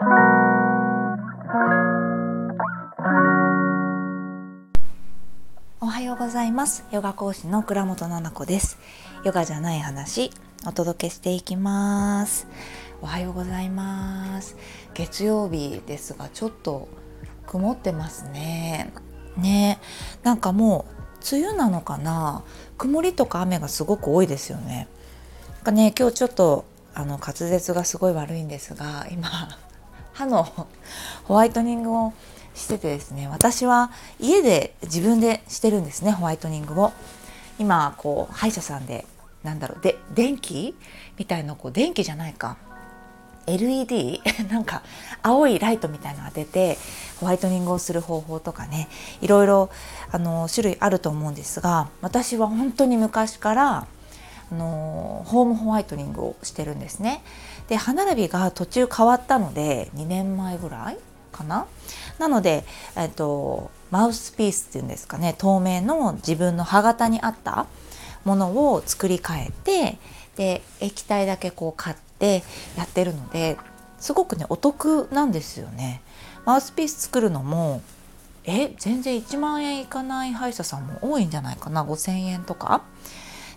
おはようございます。ヨガ講師の倉本々子です。ヨガじゃない話お届けしていきます。おはようございます。月曜日ですがちょっと曇ってますね。ね。なんかもう梅雨なのかな。曇りとか雨がすごく多いですよね。なんかね今日ちょっとあの滑舌がすごい悪いんですが今歯のホワイトニングをしててですね私は家で自分でしてるんですねホワイトニングを。今こう歯医者さんでなんだろうで電気みたいなこう電気じゃないか。LED なんか青いライトみたいなのが出てホワイトニングをする方法とかねいろいろあの種類あると思うんですが私は本当に昔からあのホームホワイトニングをしてるんですね。で歯並びが途中変わったので2年前ぐらいかな？なので、えっと、マウスピースっていうんですかね透明の自分の歯型に合ったものを作り変えてで液体だけこう買ってやってるのですごくねお得なんですよね。マウスピース作るのもえ全然1万円いかない歯医者さんも多いんじゃないかな？5,000円とか。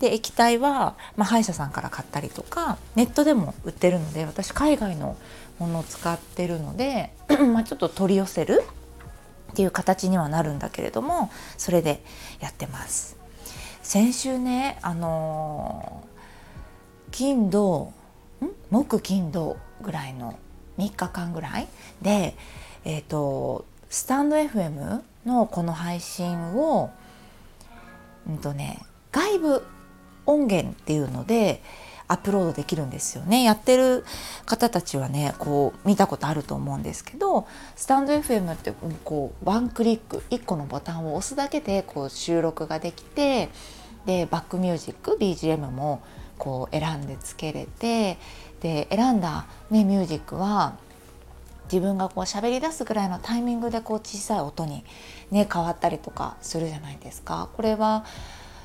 で液体は、まあ、歯医者さんから買ったりとかネットでも売ってるので私海外のものを使ってるので まあちょっと取り寄せるっていう形にはなるんだけれどもそれでやってます。先週ねあのー、金土ん？木金土ぐらいの3日間ぐらいでえっ、ー、とスタンド FM のこの配信をうんとね外部音源っていうのでアップロードできるんですよねやってる方たちはねこう見たことあると思うんですけどスタンド FM ってこうワンクリック1個のボタンを押すだけでこう収録ができてでバックミュージック BGM もこう選んでつけれてで選んだ、ね、ミュージックは自分がこう喋り出すぐらいのタイミングでこう小さい音にね変わったりとかするじゃないですか。これは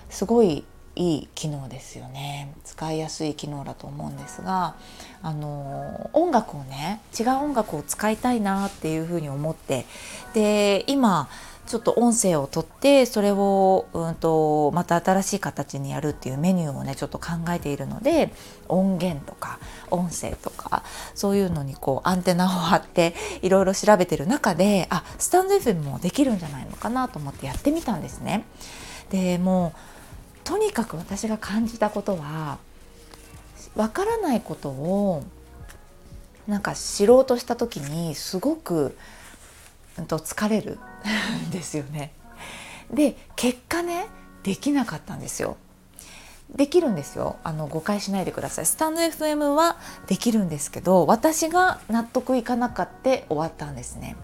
すごいいい機能ですよね使いやすい機能だと思うんですがあの音楽をね違う音楽を使いたいなっていうふうに思ってで今ちょっと音声をとってそれを、うんと、また新しい形にやるっていうメニューをねちょっと考えているので音源とか音声とかそういうのにこうアンテナを張っていろいろ調べてる中であスタンド FM もできるんじゃないのかなと思ってやってみたんですね。でもうとにかく私が感じたことはわからないことをなんか知ろうとした時にすごく、うん、と疲れるんですよね。で結果ねできなかったんですよ。できるんですよあの誤解しないでくださいスタンド FM はできるんですけど私が納得いかなかって終わったんですね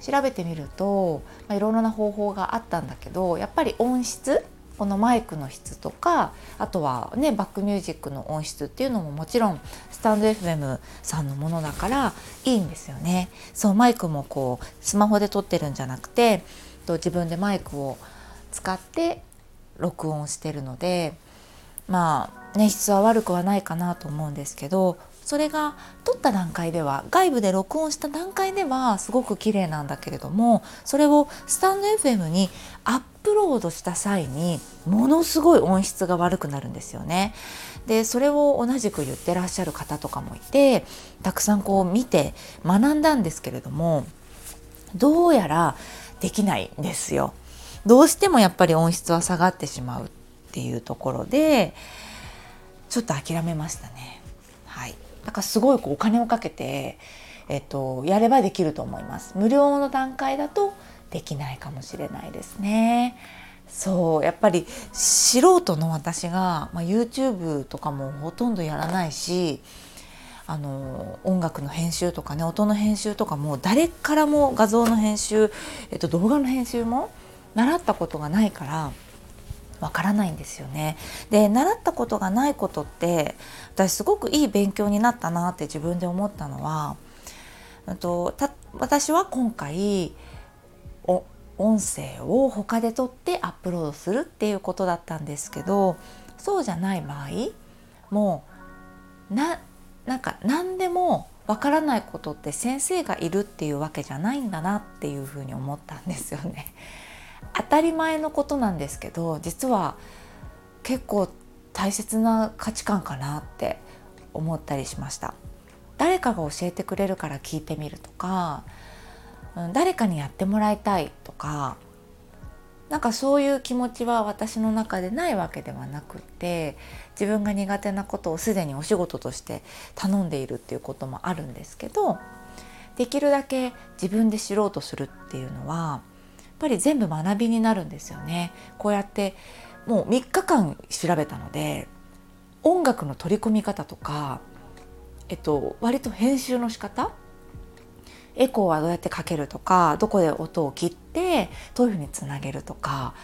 調べてみると、まあ、いろいろな方法があったんだけどやっぱり音質このマイクの質とかあとはねバックミュージックの音質っていうのももちろんスタンド FM さんのものだからいいんですよね。そうマイクもこうスマホで撮ってるんじゃなくて自分でマイクを使って録音してるのでまあね質は悪くはないかなと思うんですけどそれが撮った段階では外部で録音した段階ではすごく綺麗なんだけれどもそれをスタンド FM にアッップロードした際にものすごい音質が悪くなるんですよね。でそれを同じく言ってらっしゃる方とかもいてたくさんこう見て学んだんですけれどもどうやらできないんですよ。どうしてもやっぱり音質は下がってしまうっていうところでちょっと諦めましたね。はい、だからすごいこうお金をかけて、えっと、やればできると思います。無料の段階だとできないかもしれないですね。そうやっぱり素人の私が、まあ、YouTube とかもほとんどやらないしあの音楽の編集とかね音の編集とかも誰からも画像の編集、えっと、動画の編集も習ったことがないからわからないんですよね。で習ったことがないことって私すごくいい勉強になったなって自分で思ったのは、うんと、た私は今回音声を他で撮ってアップロードするっていうことだったんですけどそうじゃない場合もうななんか何でもわからないことって先生がいるっていうわけじゃないんだなっていうふうに思ったんですよね。当たり前のことなんですけど実は結構大切な価値観かなって思ったりしました誰かが教えてくれるから聞いてみるとか誰かにやってもらいたいとかなんかそういう気持ちは私の中でないわけではなくて自分が苦手なことをすでにお仕事として頼んでいるっていうこともあるんですけどできるだけ自分で知ろうとするっていうのはやっぱり全部学びになるんですよね。こうやってもう3日間調べたので音楽の取り込み方とか、えっと、割と編集の仕方エコーはどうやってかけるとかどこで音を切ってどういうふうにつなげるとか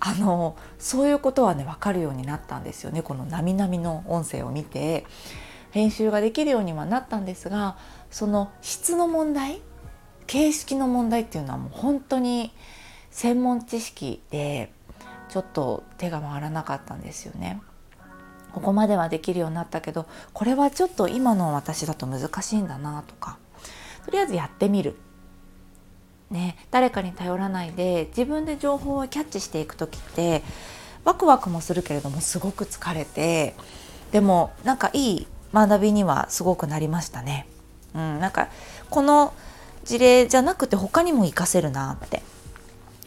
あのそういうことはね分かるようになったんですよねこのなみなみの音声を見て編集ができるようにはなったんですがその質の問題形式の問題っていうのはもう本当に専門知識でちょっと手が回らなかったんですよね。ここまではできるようになったけどこれはちょっと今の私だと難しいんだなとかとりあえずやってみる、ね、誰かに頼らないで自分で情報をキャッチしていく時ってワクワクもするけれどもすごく疲れてでもなんかいい学びにはすごくなりましたね。うん、なんかこの事例じゃなくて他にも活かせるなって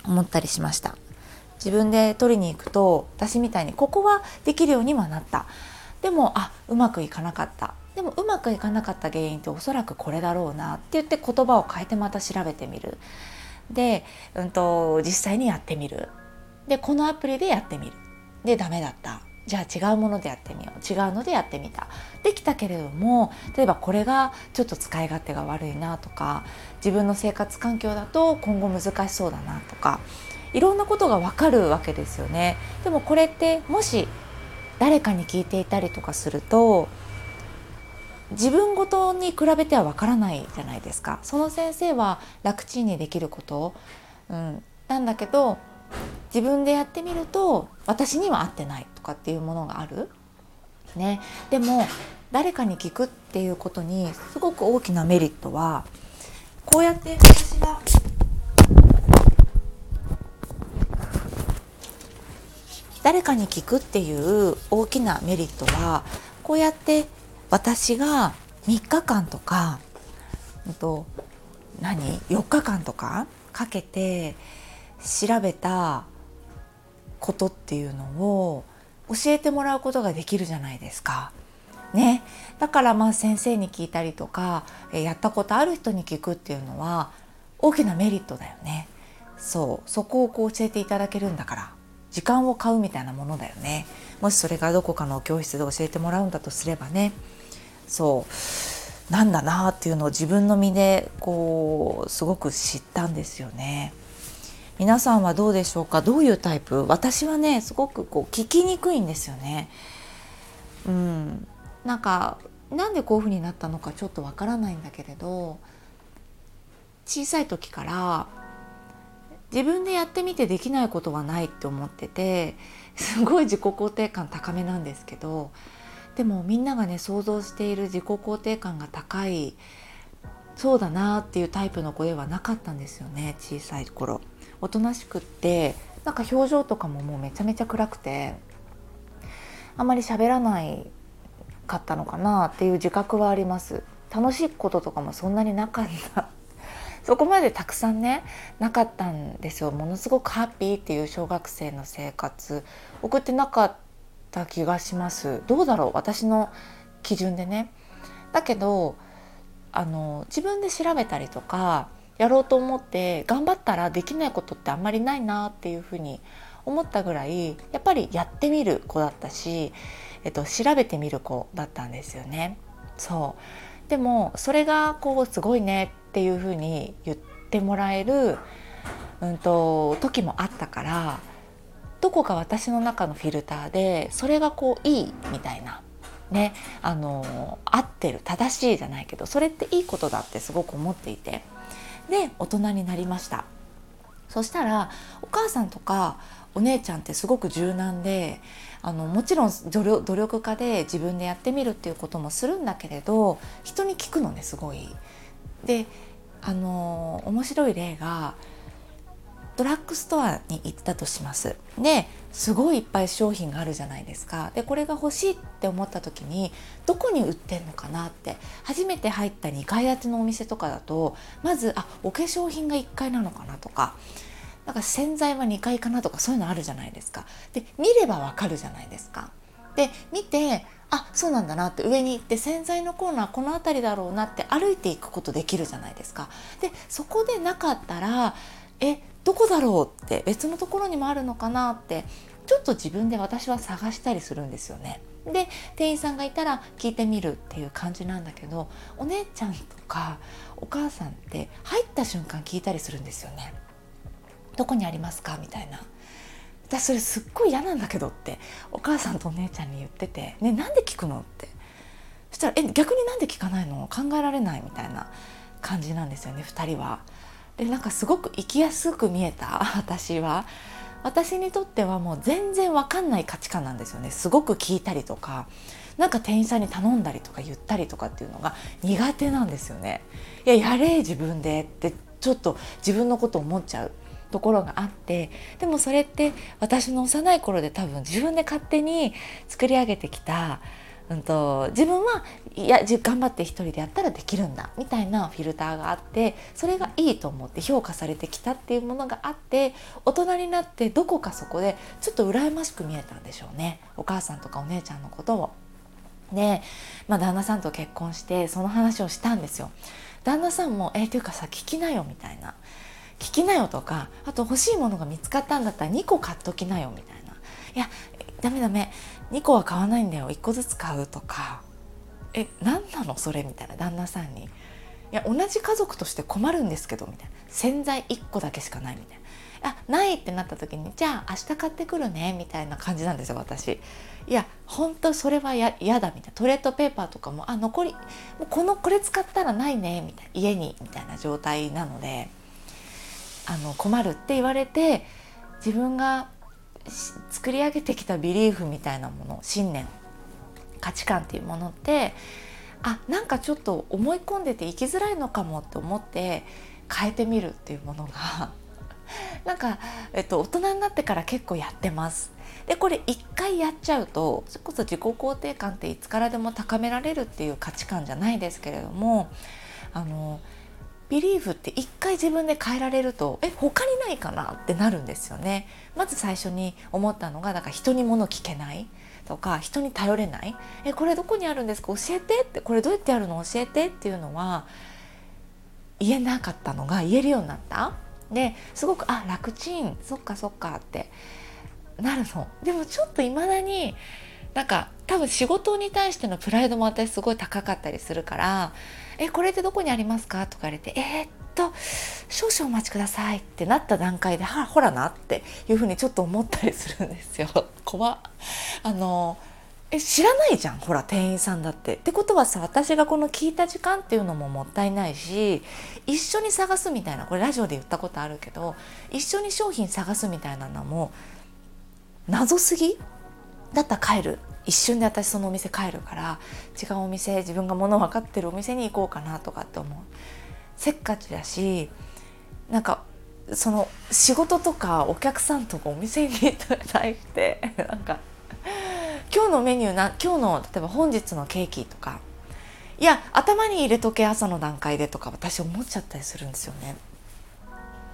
思ったりしました。自分で取りに行くと私みたいにここはできるようにはなったでもあうまくいかなかったでもうまくいかなかった原因っておそらくこれだろうなって言って言葉を変えてまた調べてみる。で、うんと、実際にやってみる。でこのアプリでやってみる。でダメだった。じゃあ違うものでやってみよう。違うのでやってみた。できたけれども例えばこれがちょっと使い勝手が悪いなとか自分の生活環境だと今後難しそうだなとかいろんなことがわかるわけですよね。でもこれってもし誰かに聞いていたりとかすると自分ごとに比べてはわからないじゃないですか。その先生は楽ちんにできること、うん、なんだけど自分でやってみると私には合ってないとかっていうものがある。ね、でも誰かに聞くっていうことにすごく大きなメリットはこうやって私が誰かに聞くっていう大きなメリットはこうやって私が3日間とか、んと、何4日間とかかけて調べたことっていうのを教えてもらうことができるじゃないですか。ね、だからまあ先生に聞いたりとかやったことある人に聞くっていうのは大きなメリットだよね。そうそこをこう教えていただけるんだから時間を買うみたいなものだよね。もしそれがどこかの教室で教えてもらうんだとすればね。そうなんだなっていうのを自分の身でこうすごく知ったんですよね。皆さんはどうでしょうか？どういうタイプ？私はねすごくこう聞きにくいんですよね。うん、なんかなんでこういうふうになったのかちょっとわからないんだけれど小さい時から自分でやってみてできないことはないって思っててすごい自己肯定感高めなんですけどでもみんながね想像している自己肯定感が高いそうだなっていうタイプの子ではなかったんですよね小さい頃。おとなしくってなんか表情とかももうめちゃめちゃ暗くてあまり喋らないかったのかなっていう自覚はあります。楽しいこととかもそんなになかった。そこまでたくさんねなかったんですよ。ものすごくハッピーっていう小学生の生活。送ってなかったた気がします。どうだろう？私の基準でね。だけどあの自分で調べたりとかやろうと思って頑張ったらできないことってあんまりないなっていうふうに思ったぐらいやっぱりやってみる子だったし、えっと、調べてみる子だったんですよね。そう。でもそれがこうすごいねっていうふうに言ってもらえる、うんと時もあったからどこか私の中のフィルターでそれがこういいみたいなねあの合ってる正しいじゃないけどそれっていいことだってすごく思っていてで大人になりましたそしたらお母さんとかお姉ちゃんってすごく柔軟であのもちろん努力家で自分でやってみるっていうこともするんだけれど人に聞くのねすごい。であの面白い例がドラッグストアに行ったとします。ですごいいっぱい商品があるじゃないですか。でこれが欲しいって思った時にどこに売ってんのかなって初めて入った2階建てのお店とかだとまずあお化粧品が1階なのかなとか。なんか洗剤は2階かなとかそういうのあるじゃないですか。で見ればわかるじゃないですか。で見てあそうなんだなって上に行って洗剤のコーナーこの辺りだろうなって歩いていくことできるじゃないですか。でそこでなかったらえどこだろうって別のところにもあるのかなってちょっと自分で私は探したりするんですよね。で店員さんがいたら聞いてみるっていう感じなんだけどお姉ちゃんとかお母さんって入った瞬間聞いたりするんですよね。どこにありますか？みたいな。私それすっごい嫌なんだけどってお母さんとお姉ちゃんに言ってて「ねなんで聞くの?」ってそしたら「え逆になんで聞かないの？考えられない」みたいな感じなんですよね2人は。でなんかすごく生きやすく見えた？私は。私にとってはもう全然わかんない価値観なんですよね。すごく聞いたりとかなんか店員さんに頼んだりとか言ったりとかっていうのが苦手なんですよね。いややれ自分でってちょっと自分のこと思っちゃう。ところがあってでもそれって私の幼い頃で多分自分で勝手に作り上げてきたうんと、自分はいや頑張って一人でやったらできるんだみたいなフィルターがあってそれがいいと思って評価されてきたっていうものがあって大人になってどこかそこでちょっと羨ましく見えたんでしょうねお母さんとかお姉ちゃんのことを。で、まあ、旦那さんと結婚してその話をしたんですよ。旦那さんも「えー、っていうかさ聞きなよ」みたいな「聞きなよ」とかあと欲しいものが見つかったんだったら2個買っときなよみたいな「いやダメダメ。2個は買わないんだよ。1個ずつ買うとか。え何なの？それみたいな。旦那さんに。いや同じ家族として困るんですけど。みたいな。洗剤1個だけしかないみたいな。あないってなった時にじゃあ明日買ってくるね。みたいな感じなんですよ私。いや本当それは嫌だみたいな。トイレットペーパーとかもあ残りもうこのこれ使ったらないね。みたいな。家に。みたいな状態なので。あの困るって言われて自分が作り上げてきたビリーフみたいなもの信念価値観っていうものってあなんかちょっと思い込んでて生きづらいのかもって思って変えてみるっていうものが なんか、えっと、大人になってから結構やってます。でこれ一回やっちゃうとそれこそ自己肯定感っていつからでも高められるっていう価値観じゃないですけれどもあのビリーフって一回自分で変えられるとえ他にないかなってなるんですよね。まず最初に思ったのがだから人に物聞けない。とか人に頼れない。えこれどこにあるんですか？教えてってこれどうやってやるの？教えてっていうのは言えなかったのが言えるようになった。ですごくあ楽ちん。そっかそっかってなるの。でもちょっといまだになんか多分仕事に対してのプライドも私すごい高かったりするからえこれってどこにありますか?」とか言われて「えー、っと少々お待ちください」ってなった段階で「はほらな」っていうふうにちょっと思ったりするんですよ。怖あのえ知らないじゃんほら店員さんだって。ってことはさ私がこの聞いた時間っていうのももったいないし一緒に探すみたいなこれラジオで言ったことあるけど一緒に商品探すみたいなのも謎すぎ？だったら帰る。一瞬で私そのお店帰るから違うお店自分が物分かってるお店に行こうかなとかって思う。せっかちだしなんかその仕事とかお客さんとかお店に対してなんか今日のメニューな今日の例えば本日のケーキとか。いや頭に入れとけ朝の段階でとか私思っちゃったりするんですよね。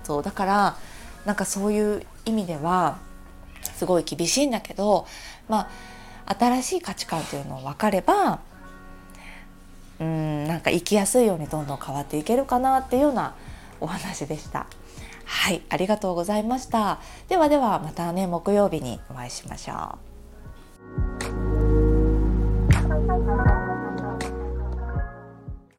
そうだからなんかそういう意味ではすごい厳しいんだけどまあ新しい価値観というのを分かればうんなんか生きやすいようにどんどん変わっていけるかなっていうようなお話でした。はい、ありがとうございました。ではではまたね木曜日にお会いしましょう。